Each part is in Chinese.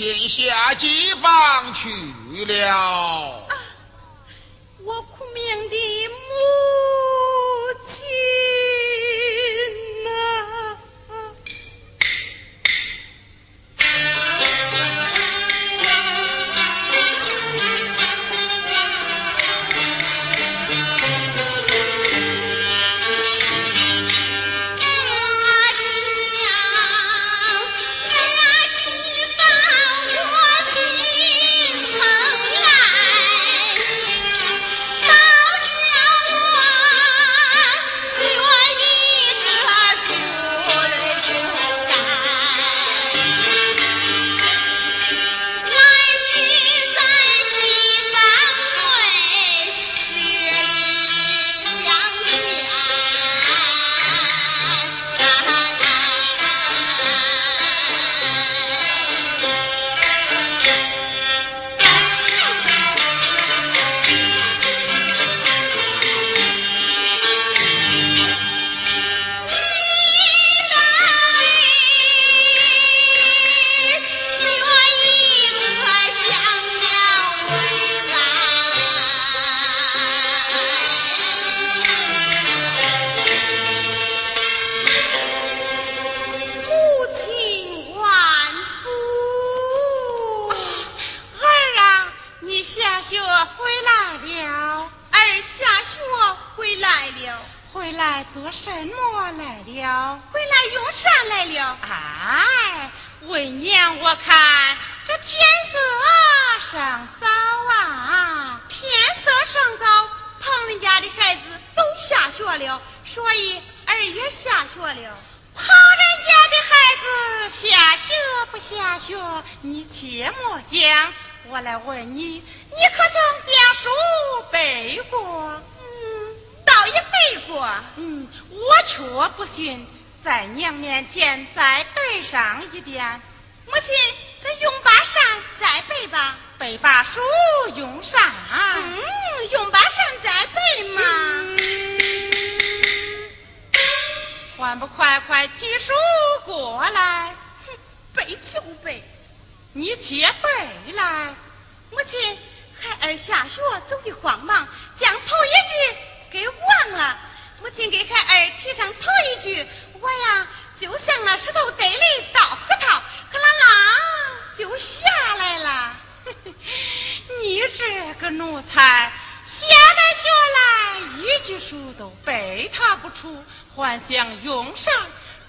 天下饥荒去了。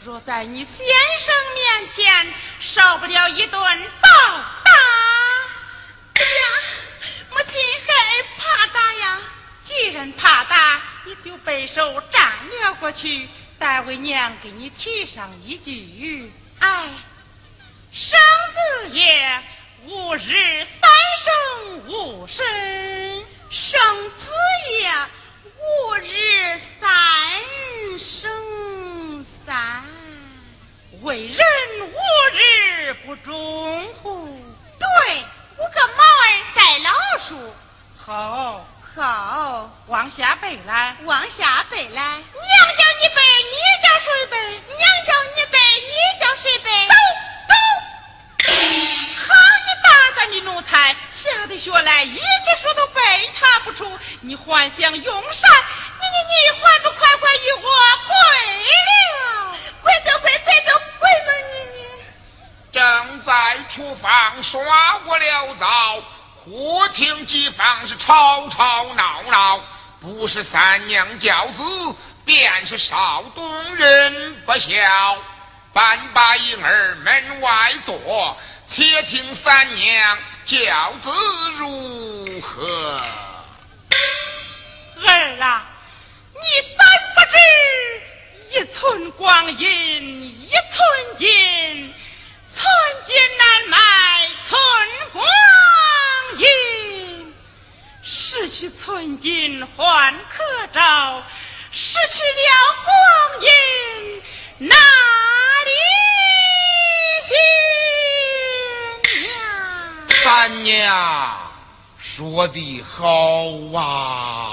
若在你先生面前少不了一顿暴打呀母亲害怕打呀既然怕打你就背手站了过去待为娘给你提上一句。哎生子也吾日三生吾身生子也吾日三生三为人无日不忠乎？对，我个猫儿带老鼠。好，好，往下背来，往下背来。娘叫你背，你叫谁背？娘叫你背，你叫谁背？走走。好你大胆的奴才，下的学来一句书都背他不出，你幻想用膳，你你你还不快快与我跪了？跪走跪跪走。正在厨房刷过了灶，忽听几房是吵吵闹闹，不是三娘教子，便是少东人不孝。半把婴儿门外坐，且听三娘教子如何。儿啊，你怎不知一寸光阴一寸金。寸金难买寸光阴失去寸金还可照失去了光阴。哪里去呀三娘说的好啊。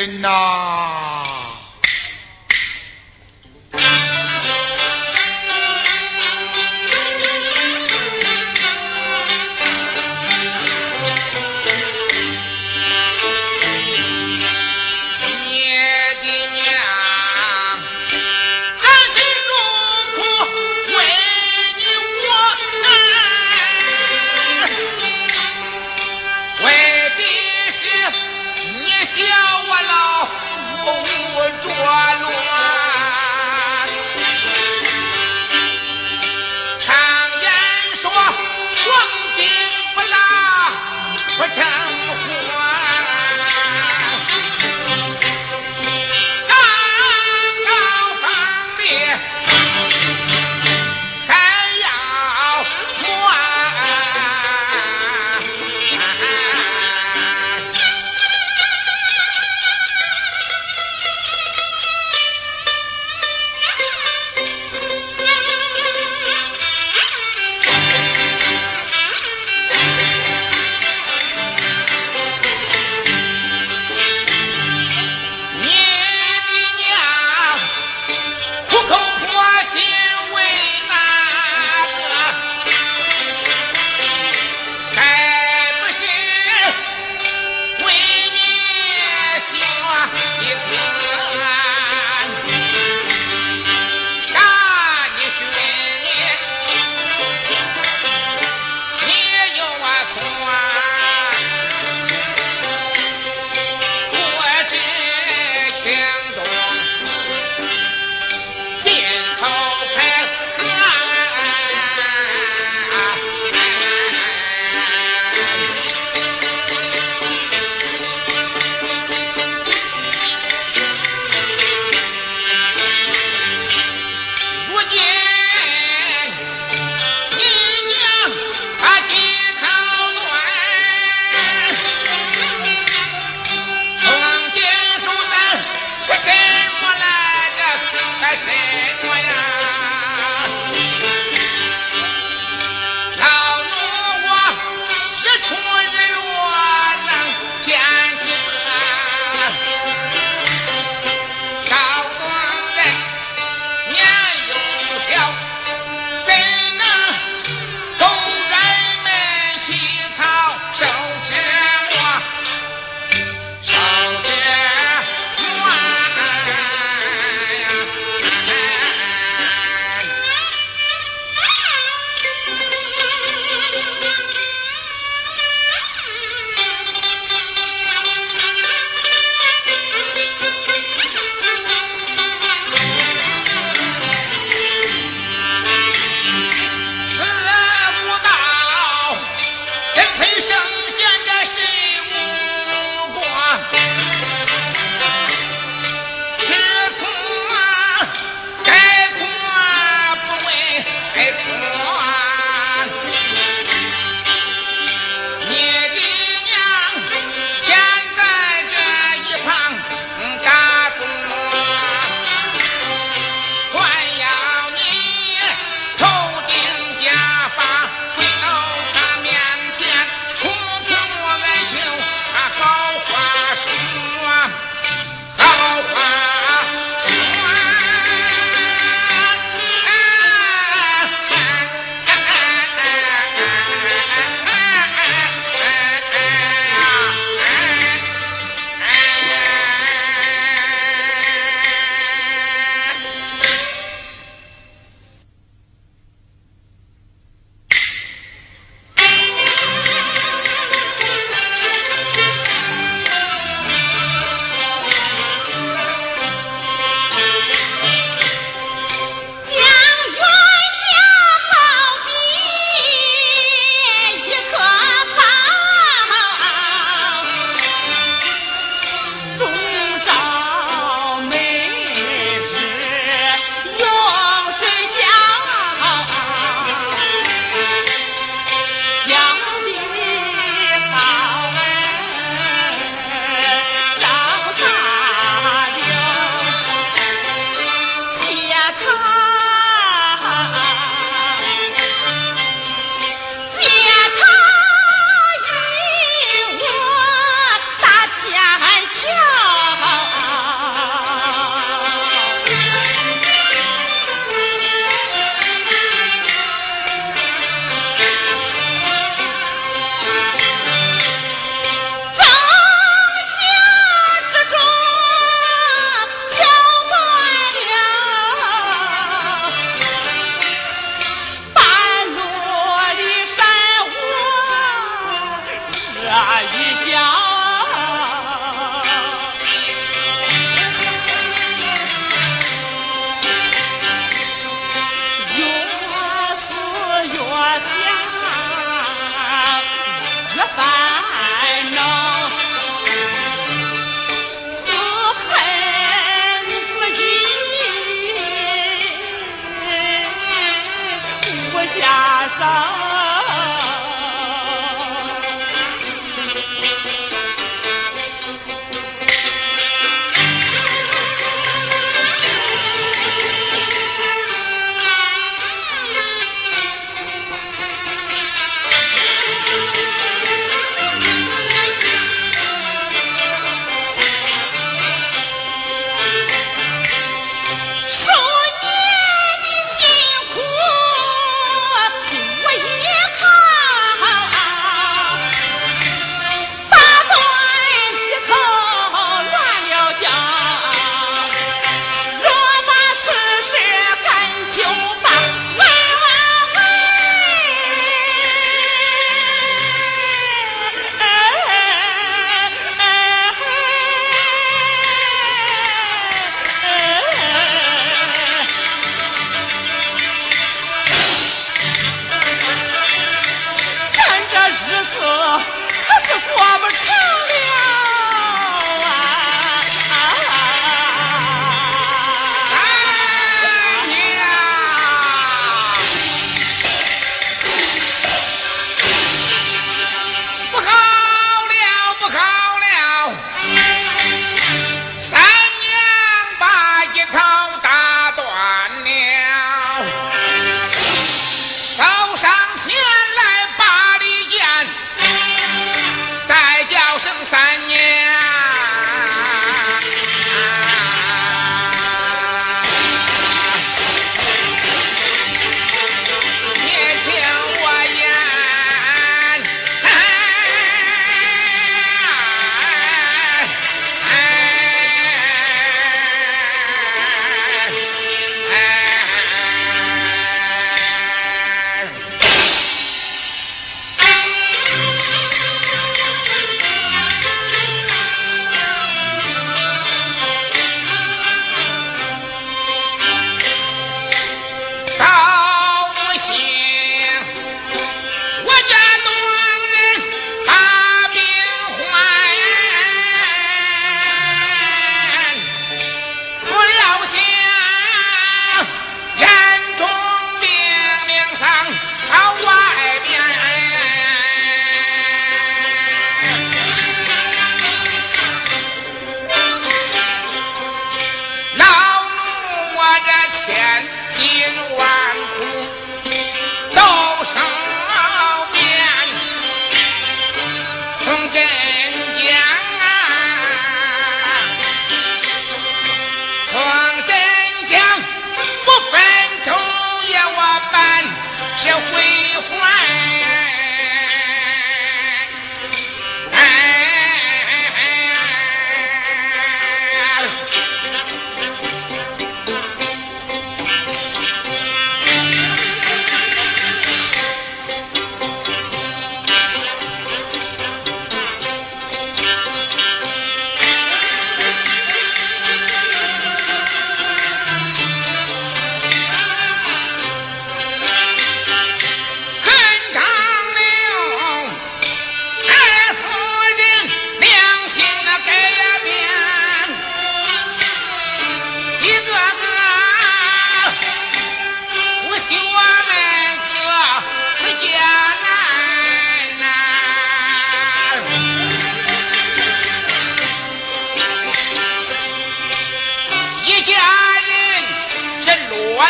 人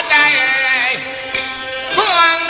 在风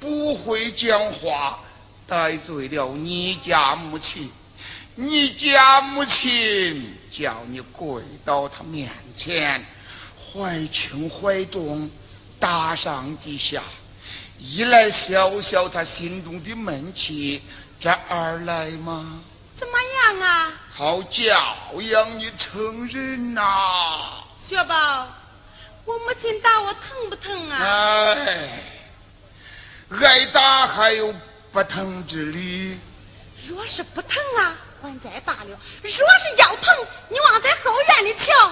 不会讲话，得罪了你家母亲。你家母亲叫你跪到他面前，怀轻怀重，打上几下，一来消消他心中的闷气，这二来嘛。怎么样啊？好教养你成人呐！雪宝，我母亲打我疼不疼啊？哎，挨打还有不疼之理。若是不疼啊，还再罢了；若是要疼，你往咱后院里瞧。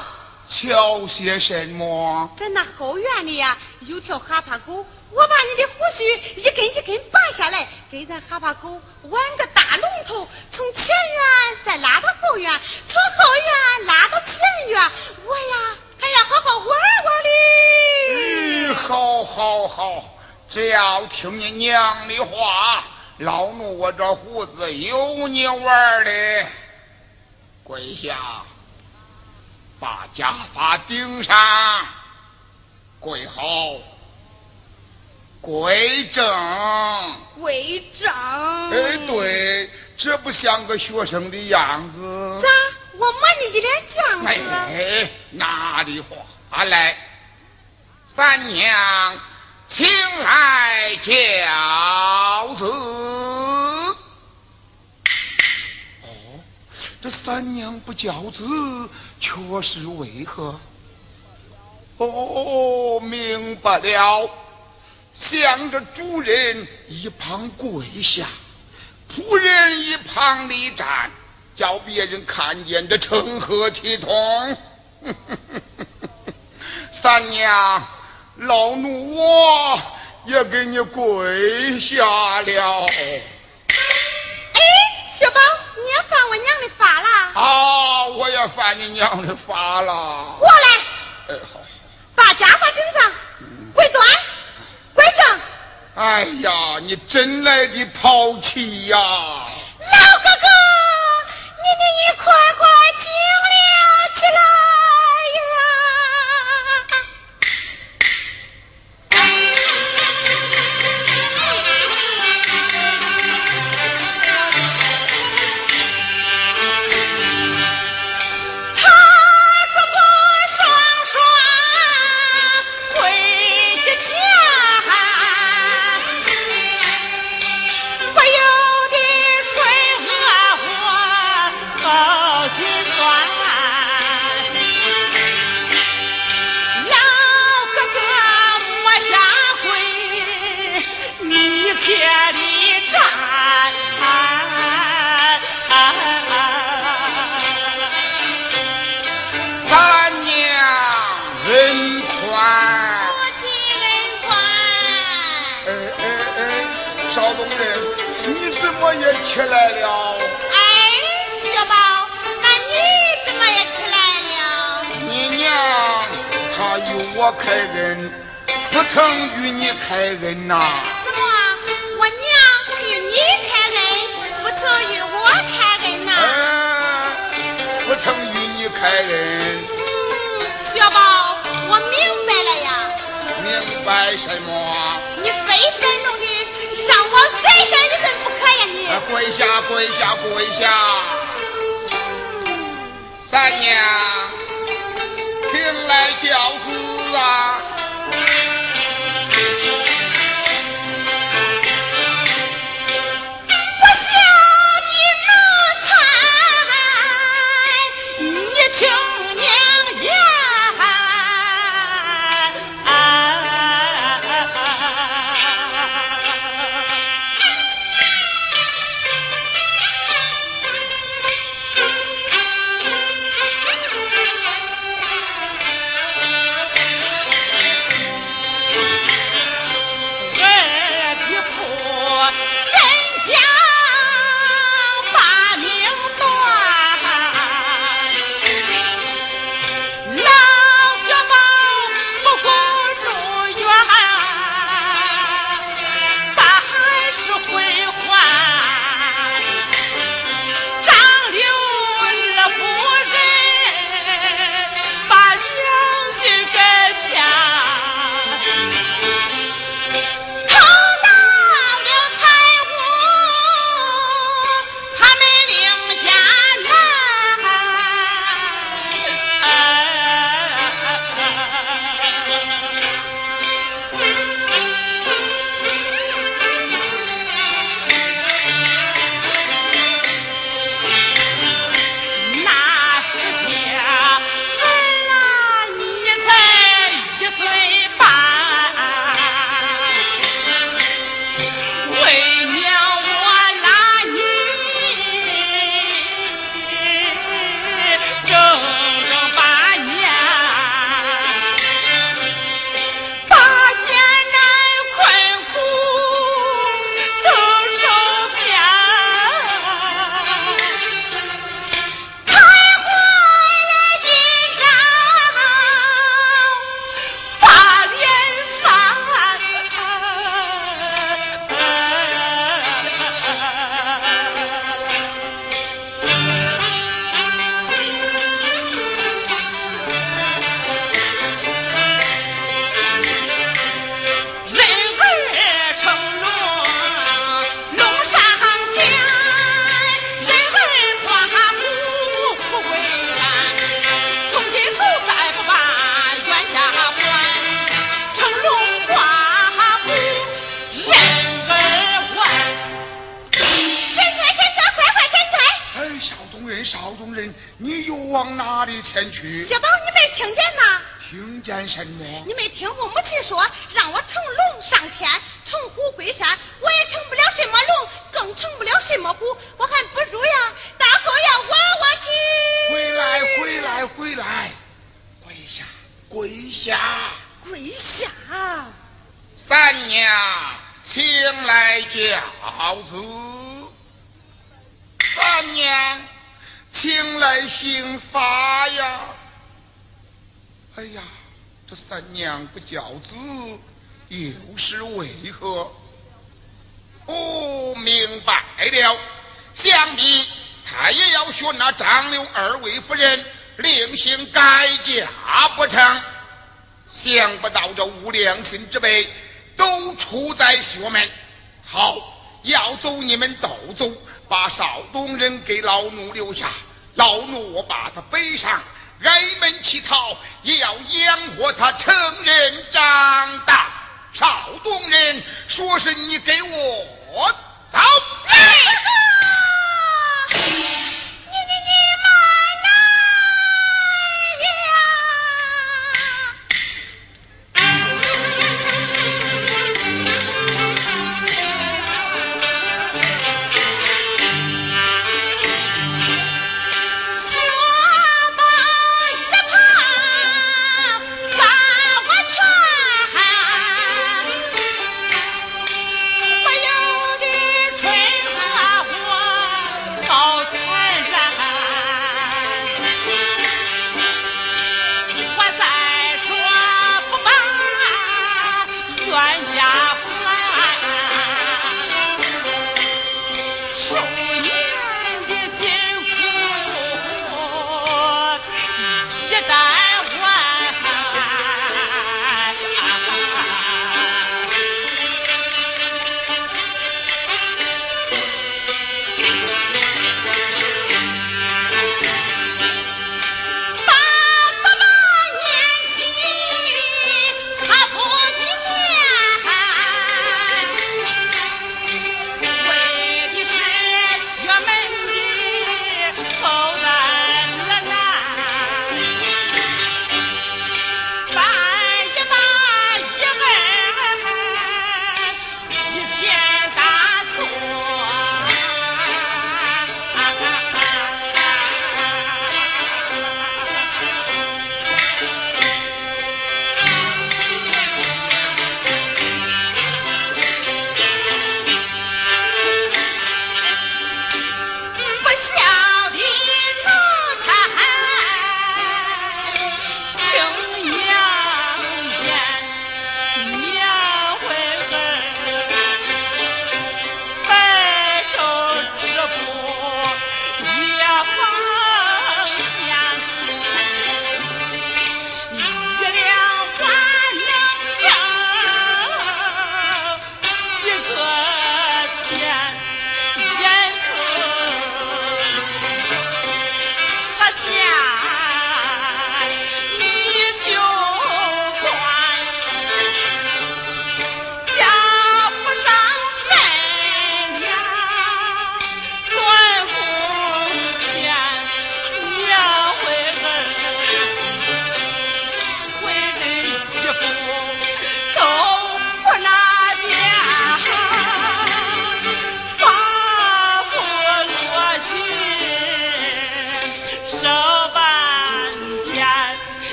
瞧些什么？在那后院里呀，有条哈巴狗。我把你的胡须一根一根拔下来，给咱哈巴狗挽个大龙头，从前院再拉到后院，从后院拉到前院，我呀还要好好玩玩哩。嗯，好，好，好，只要听你娘的话，老奴我这胡子有你玩的。跪下，把家法顶上。跪好，跪正。跪正。哎，对，这不像个学生的样子。咋？我摸你一脸犟子。哎，哪里话来？三娘，请来教子。哦，这三娘不教子，却是为何？哦，明白了，向着主人一旁跪下，仆人一旁立站，叫别人看见的成何体统？三娘。老奴我也给你跪下了。哎，小宝，你也犯我娘的法了？啊，我也犯你娘的法了。过来。哎，好。把家法顶上，跪端，跪正。哎呀，你真来的淘气呀！老哥哥，你你你，快快敬了起来。你算，老哥哥，我下跪，你偏立站。咱娘人宽，少东家，你怎么也起来了。我开恩，不曾与你开恩呐。什么？我娘与你开恩，不曾与我开恩呐？嗯，不曾与你开恩。嗯，小宝，我明白了呀。明白什么？你非分弄的让我再生一份不可呀你！跪下，跪下，跪下！三娘，不教子，又是为何？哦，明白了，想必他也要学那张六二位夫人另行改嫁不成？想不到这无良心之辈都出在学门。好，要走你们都走，把少东人给老奴留下，老奴我把他背上。挨门乞讨，也要养活他成人长大。少东人说是你给我走。